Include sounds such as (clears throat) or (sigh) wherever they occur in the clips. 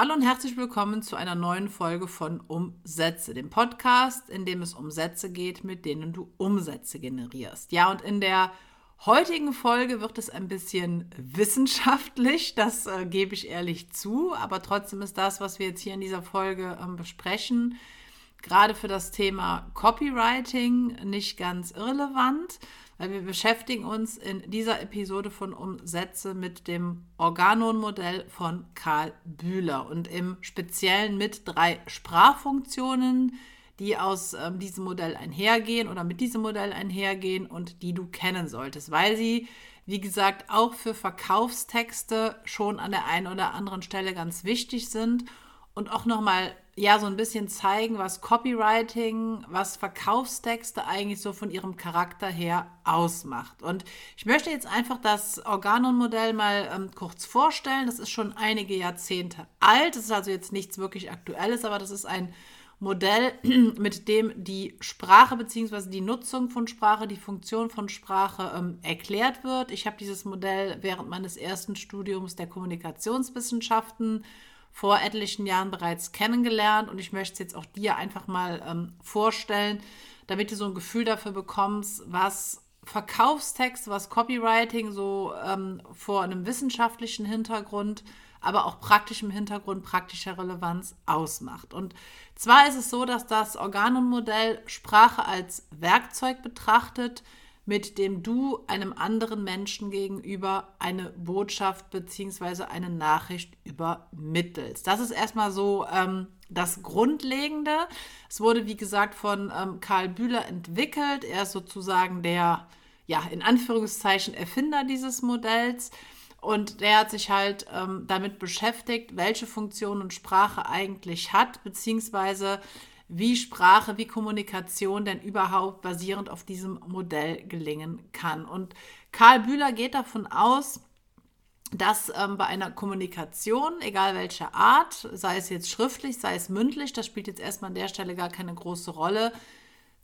Hallo und herzlich willkommen zu einer neuen Folge von Umsätze, dem Podcast, in dem es um Sätze geht, mit denen du Umsätze generierst. Ja, und in der heutigen Folge wird es ein bisschen (laughs) wissenschaftlich, das äh, gebe ich ehrlich zu, aber trotzdem ist das, was wir jetzt hier in dieser Folge äh, besprechen, gerade für das Thema Copywriting nicht ganz irrelevant weil wir beschäftigen uns in dieser Episode von Umsätze mit dem Organon-Modell von Karl Bühler und im Speziellen mit drei Sprachfunktionen, die aus ähm, diesem Modell einhergehen oder mit diesem Modell einhergehen und die du kennen solltest, weil sie, wie gesagt, auch für Verkaufstexte schon an der einen oder anderen Stelle ganz wichtig sind. Und auch nochmal ja so ein bisschen zeigen, was Copywriting, was Verkaufstexte eigentlich so von ihrem Charakter her ausmacht. Und ich möchte jetzt einfach das Organon-Modell mal ähm, kurz vorstellen. Das ist schon einige Jahrzehnte alt. Das ist also jetzt nichts wirklich Aktuelles, aber das ist ein Modell, (clears throat) mit dem die Sprache bzw. die Nutzung von Sprache, die Funktion von Sprache ähm, erklärt wird. Ich habe dieses Modell während meines ersten Studiums der Kommunikationswissenschaften vor etlichen Jahren bereits kennengelernt und ich möchte es jetzt auch dir einfach mal ähm, vorstellen, damit du so ein Gefühl dafür bekommst, was Verkaufstext, was Copywriting so ähm, vor einem wissenschaftlichen Hintergrund, aber auch praktischem Hintergrund, praktischer Relevanz ausmacht. Und zwar ist es so, dass das Organon-Modell Sprache als Werkzeug betrachtet, mit dem du einem anderen Menschen gegenüber eine Botschaft bzw. eine Nachricht übermittelst. Das ist erstmal so ähm, das Grundlegende. Es wurde, wie gesagt, von ähm, Karl Bühler entwickelt. Er ist sozusagen der, ja, in Anführungszeichen Erfinder dieses Modells. Und der hat sich halt ähm, damit beschäftigt, welche Funktionen Sprache eigentlich hat, beziehungsweise wie Sprache, wie Kommunikation denn überhaupt basierend auf diesem Modell gelingen kann. Und Karl Bühler geht davon aus, dass ähm, bei einer Kommunikation, egal welcher Art, sei es jetzt schriftlich, sei es mündlich, das spielt jetzt erstmal an der Stelle gar keine große Rolle,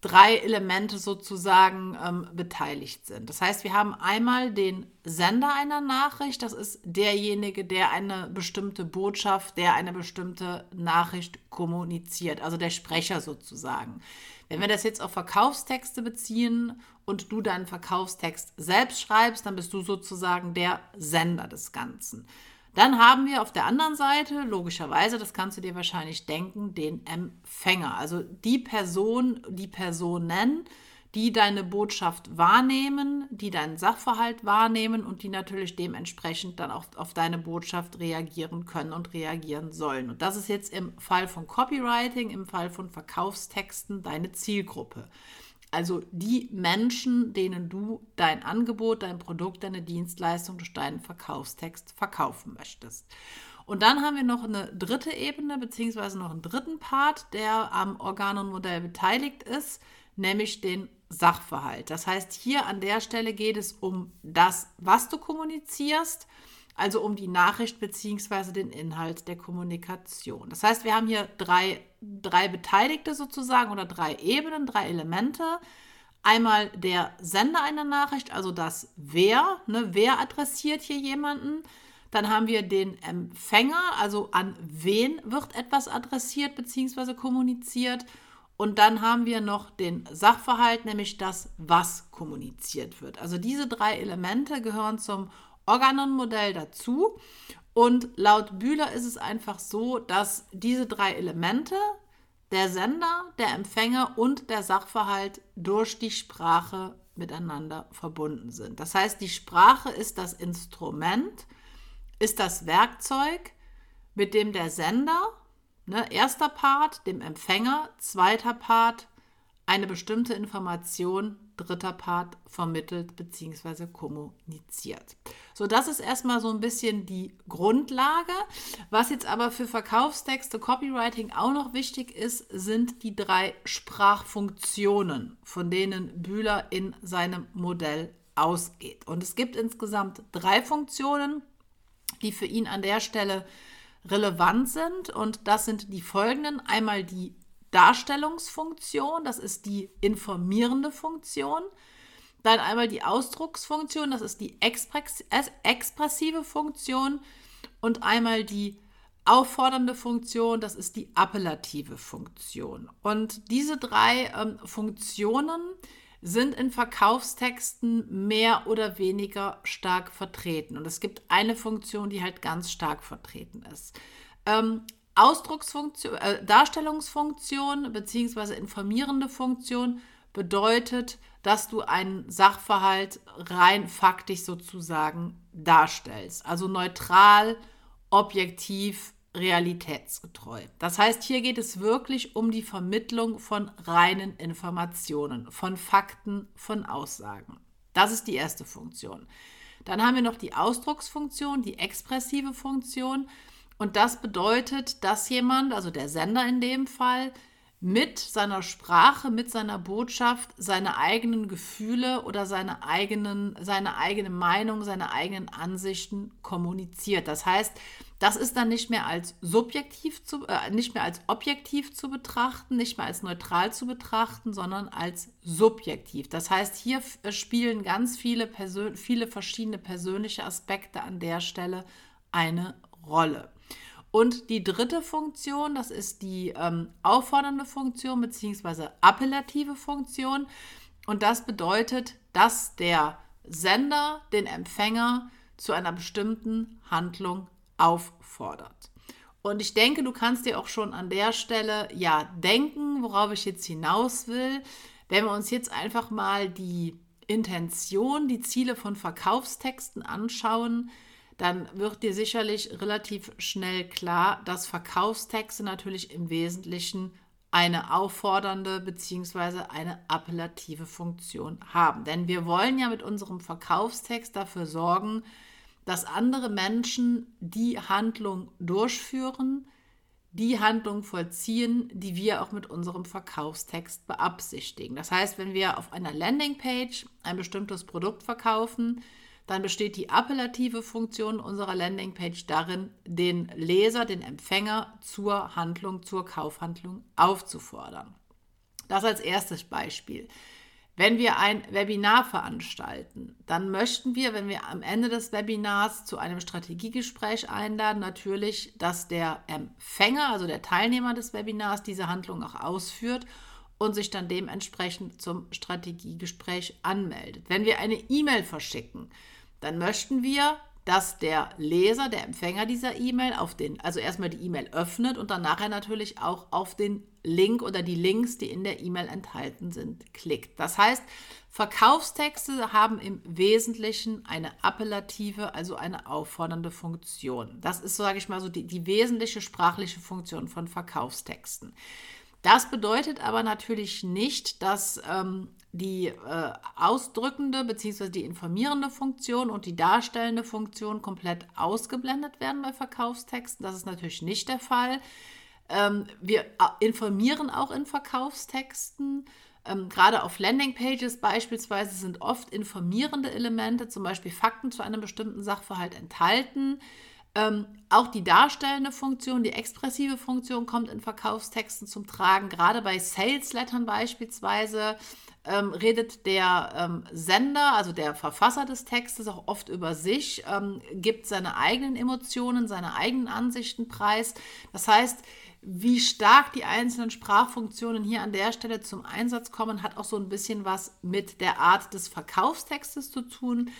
drei Elemente sozusagen ähm, beteiligt sind. Das heißt, wir haben einmal den Sender einer Nachricht, das ist derjenige, der eine bestimmte Botschaft, der eine bestimmte Nachricht kommuniziert, also der Sprecher sozusagen. Wenn wir das jetzt auf Verkaufstexte beziehen und du deinen Verkaufstext selbst schreibst, dann bist du sozusagen der Sender des Ganzen. Dann haben wir auf der anderen Seite, logischerweise, das kannst du dir wahrscheinlich denken, den Empfänger. Also die Person, die Personen, die deine Botschaft wahrnehmen, die deinen Sachverhalt wahrnehmen und die natürlich dementsprechend dann auch auf deine Botschaft reagieren können und reagieren sollen. Und das ist jetzt im Fall von Copywriting, im Fall von Verkaufstexten deine Zielgruppe. Also die Menschen, denen du dein Angebot, dein Produkt, deine Dienstleistung durch deinen Verkaufstext verkaufen möchtest. Und dann haben wir noch eine dritte Ebene, beziehungsweise noch einen dritten Part, der am Organon-Modell beteiligt ist, nämlich den Sachverhalt. Das heißt, hier an der Stelle geht es um das, was du kommunizierst, also um die Nachricht bzw. den Inhalt der Kommunikation. Das heißt, wir haben hier drei, drei Beteiligte sozusagen oder drei Ebenen, drei Elemente. Einmal der Sender einer Nachricht, also das Wer, ne, wer adressiert hier jemanden. Dann haben wir den Empfänger, also an wen wird etwas adressiert bzw. kommuniziert. Und dann haben wir noch den Sachverhalt, nämlich das, was kommuniziert wird. Also diese drei Elemente gehören zum Organon-Modell dazu. Und laut Bühler ist es einfach so, dass diese drei Elemente, der Sender, der Empfänger und der Sachverhalt durch die Sprache miteinander verbunden sind. Das heißt, die Sprache ist das Instrument, ist das Werkzeug, mit dem der Sender, ne, erster Part, dem Empfänger, zweiter Part, eine bestimmte Information dritter Part vermittelt bzw. kommuniziert. So, das ist erstmal so ein bisschen die Grundlage. Was jetzt aber für Verkaufstexte, Copywriting auch noch wichtig ist, sind die drei Sprachfunktionen, von denen Bühler in seinem Modell ausgeht. Und es gibt insgesamt drei Funktionen, die für ihn an der Stelle relevant sind. Und das sind die folgenden. Einmal die Darstellungsfunktion, das ist die informierende Funktion. Dann einmal die Ausdrucksfunktion, das ist die expressive Funktion. Und einmal die auffordernde Funktion, das ist die appellative Funktion. Und diese drei ähm, Funktionen sind in Verkaufstexten mehr oder weniger stark vertreten. Und es gibt eine Funktion, die halt ganz stark vertreten ist. Ähm, Ausdrucksfunktion, äh, Darstellungsfunktion bzw. informierende Funktion bedeutet, dass du einen Sachverhalt rein faktisch sozusagen darstellst. Also neutral, objektiv, realitätsgetreu. Das heißt, hier geht es wirklich um die Vermittlung von reinen Informationen, von Fakten, von Aussagen. Das ist die erste Funktion. Dann haben wir noch die Ausdrucksfunktion, die expressive Funktion. Und das bedeutet, dass jemand, also der Sender in dem Fall, mit seiner Sprache, mit seiner Botschaft seine eigenen Gefühle oder seine, eigenen, seine eigene Meinung, seine eigenen Ansichten kommuniziert. Das heißt, das ist dann nicht mehr als subjektiv zu, äh, nicht mehr als objektiv zu betrachten, nicht mehr als neutral zu betrachten, sondern als subjektiv. Das heißt, hier äh, spielen ganz viele, viele verschiedene persönliche Aspekte an der Stelle eine Rolle. Und die dritte Funktion, das ist die ähm, auffordernde Funktion bzw. appellative Funktion. Und das bedeutet, dass der Sender den Empfänger zu einer bestimmten Handlung auffordert. Und ich denke, du kannst dir auch schon an der Stelle ja denken, worauf ich jetzt hinaus will. Wenn wir uns jetzt einfach mal die Intention, die Ziele von Verkaufstexten anschauen, dann wird dir sicherlich relativ schnell klar, dass Verkaufstexte natürlich im Wesentlichen eine auffordernde bzw. eine appellative Funktion haben. Denn wir wollen ja mit unserem Verkaufstext dafür sorgen, dass andere Menschen die Handlung durchführen, die Handlung vollziehen, die wir auch mit unserem Verkaufstext beabsichtigen. Das heißt, wenn wir auf einer Landingpage ein bestimmtes Produkt verkaufen, dann besteht die appellative Funktion unserer Landingpage darin, den Leser, den Empfänger zur Handlung, zur Kaufhandlung aufzufordern. Das als erstes Beispiel. Wenn wir ein Webinar veranstalten, dann möchten wir, wenn wir am Ende des Webinars zu einem Strategiegespräch einladen, natürlich, dass der Empfänger, also der Teilnehmer des Webinars, diese Handlung auch ausführt und sich dann dementsprechend zum Strategiegespräch anmeldet. Wenn wir eine E-Mail verschicken, dann möchten wir, dass der Leser, der Empfänger dieser E-Mail auf den, also erstmal die E-Mail öffnet und dann nachher natürlich auch auf den Link oder die Links, die in der E-Mail enthalten sind, klickt. Das heißt, Verkaufstexte haben im Wesentlichen eine appellative, also eine auffordernde Funktion. Das ist, sage ich mal, so die, die wesentliche sprachliche Funktion von Verkaufstexten. Das bedeutet aber natürlich nicht, dass ähm, die äh, ausdrückende bzw. die informierende Funktion und die darstellende Funktion komplett ausgeblendet werden bei Verkaufstexten. Das ist natürlich nicht der Fall. Ähm, wir äh, informieren auch in Verkaufstexten. Ähm, gerade auf Landingpages beispielsweise sind oft informierende Elemente, zum Beispiel Fakten zu einem bestimmten Sachverhalt enthalten. Ähm, auch die darstellende Funktion, die expressive Funktion kommt in Verkaufstexten zum Tragen. Gerade bei Sales-Lettern beispielsweise ähm, redet der ähm, Sender, also der Verfasser des Textes, auch oft über sich, ähm, gibt seine eigenen Emotionen, seine eigenen Ansichten preis. Das heißt, wie stark die einzelnen Sprachfunktionen hier an der Stelle zum Einsatz kommen, hat auch so ein bisschen was mit der Art des Verkaufstextes zu tun.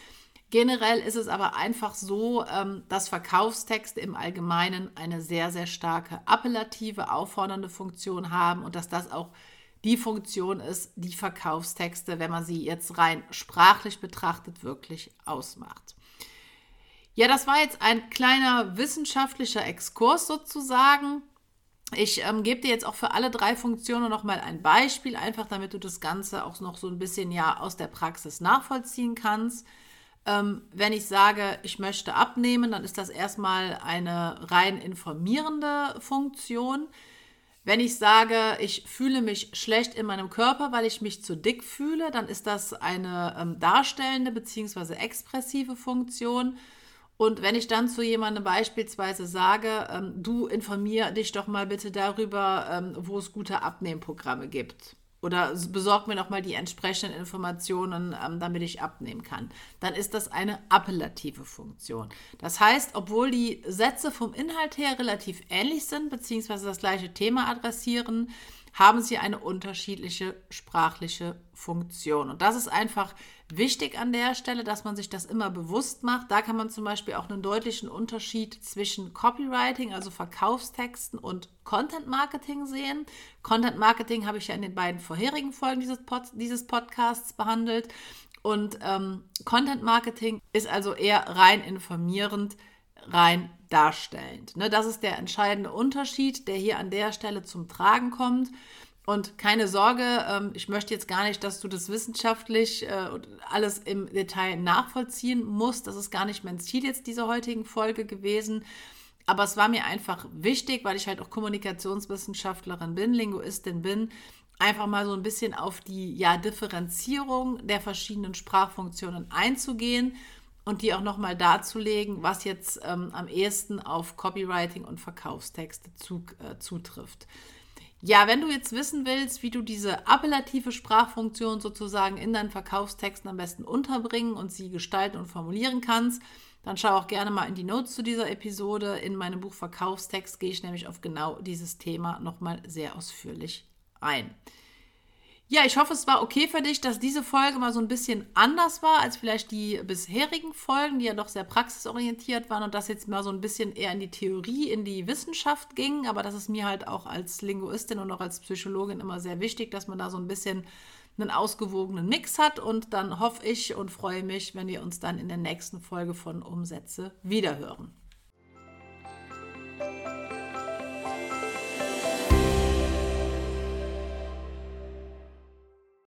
Generell ist es aber einfach so, ähm, dass Verkaufstexte im Allgemeinen eine sehr, sehr starke appellative, auffordernde Funktion haben und dass das auch die Funktion ist, die Verkaufstexte, wenn man sie jetzt rein sprachlich betrachtet, wirklich ausmacht. Ja, das war jetzt ein kleiner wissenschaftlicher Exkurs sozusagen. Ich ähm, gebe dir jetzt auch für alle drei Funktionen nochmal ein Beispiel, einfach damit du das Ganze auch noch so ein bisschen ja aus der Praxis nachvollziehen kannst. Ähm, wenn ich sage, ich möchte abnehmen, dann ist das erstmal eine rein informierende Funktion. Wenn ich sage, ich fühle mich schlecht in meinem Körper, weil ich mich zu dick fühle, dann ist das eine ähm, darstellende bzw. expressive Funktion. Und wenn ich dann zu jemandem beispielsweise sage, ähm, du informier dich doch mal bitte darüber, ähm, wo es gute Abnehmprogramme gibt oder besorg mir nochmal die entsprechenden Informationen, ähm, damit ich abnehmen kann. Dann ist das eine appellative Funktion. Das heißt, obwohl die Sätze vom Inhalt her relativ ähnlich sind, beziehungsweise das gleiche Thema adressieren, haben sie eine unterschiedliche sprachliche Funktion. Und das ist einfach wichtig an der Stelle, dass man sich das immer bewusst macht. Da kann man zum Beispiel auch einen deutlichen Unterschied zwischen Copywriting, also Verkaufstexten und Content Marketing sehen. Content Marketing habe ich ja in den beiden vorherigen Folgen dieses, Pod dieses Podcasts behandelt. Und ähm, Content Marketing ist also eher rein informierend, rein darstellend. Ne, das ist der entscheidende Unterschied, der hier an der Stelle zum Tragen kommt. Und keine Sorge, ähm, ich möchte jetzt gar nicht, dass du das wissenschaftlich äh, alles im Detail nachvollziehen musst. Das ist gar nicht mein Ziel jetzt dieser heutigen Folge gewesen. Aber es war mir einfach wichtig, weil ich halt auch Kommunikationswissenschaftlerin bin, Linguistin bin, einfach mal so ein bisschen auf die ja, Differenzierung der verschiedenen Sprachfunktionen einzugehen und die auch nochmal darzulegen, was jetzt ähm, am ehesten auf Copywriting und Verkaufstexte zu, äh, zutrifft. Ja, wenn du jetzt wissen willst, wie du diese appellative Sprachfunktion sozusagen in deinen Verkaufstexten am besten unterbringen und sie gestalten und formulieren kannst, dann schau auch gerne mal in die Notes zu dieser Episode. In meinem Buch Verkaufstext gehe ich nämlich auf genau dieses Thema nochmal sehr ausführlich ein. Ja, ich hoffe, es war okay für dich, dass diese Folge mal so ein bisschen anders war als vielleicht die bisherigen Folgen, die ja doch sehr praxisorientiert waren und das jetzt mal so ein bisschen eher in die Theorie, in die Wissenschaft ging. Aber das ist mir halt auch als Linguistin und auch als Psychologin immer sehr wichtig, dass man da so ein bisschen einen ausgewogenen Mix hat. Und dann hoffe ich und freue mich, wenn wir uns dann in der nächsten Folge von Umsätze wiederhören.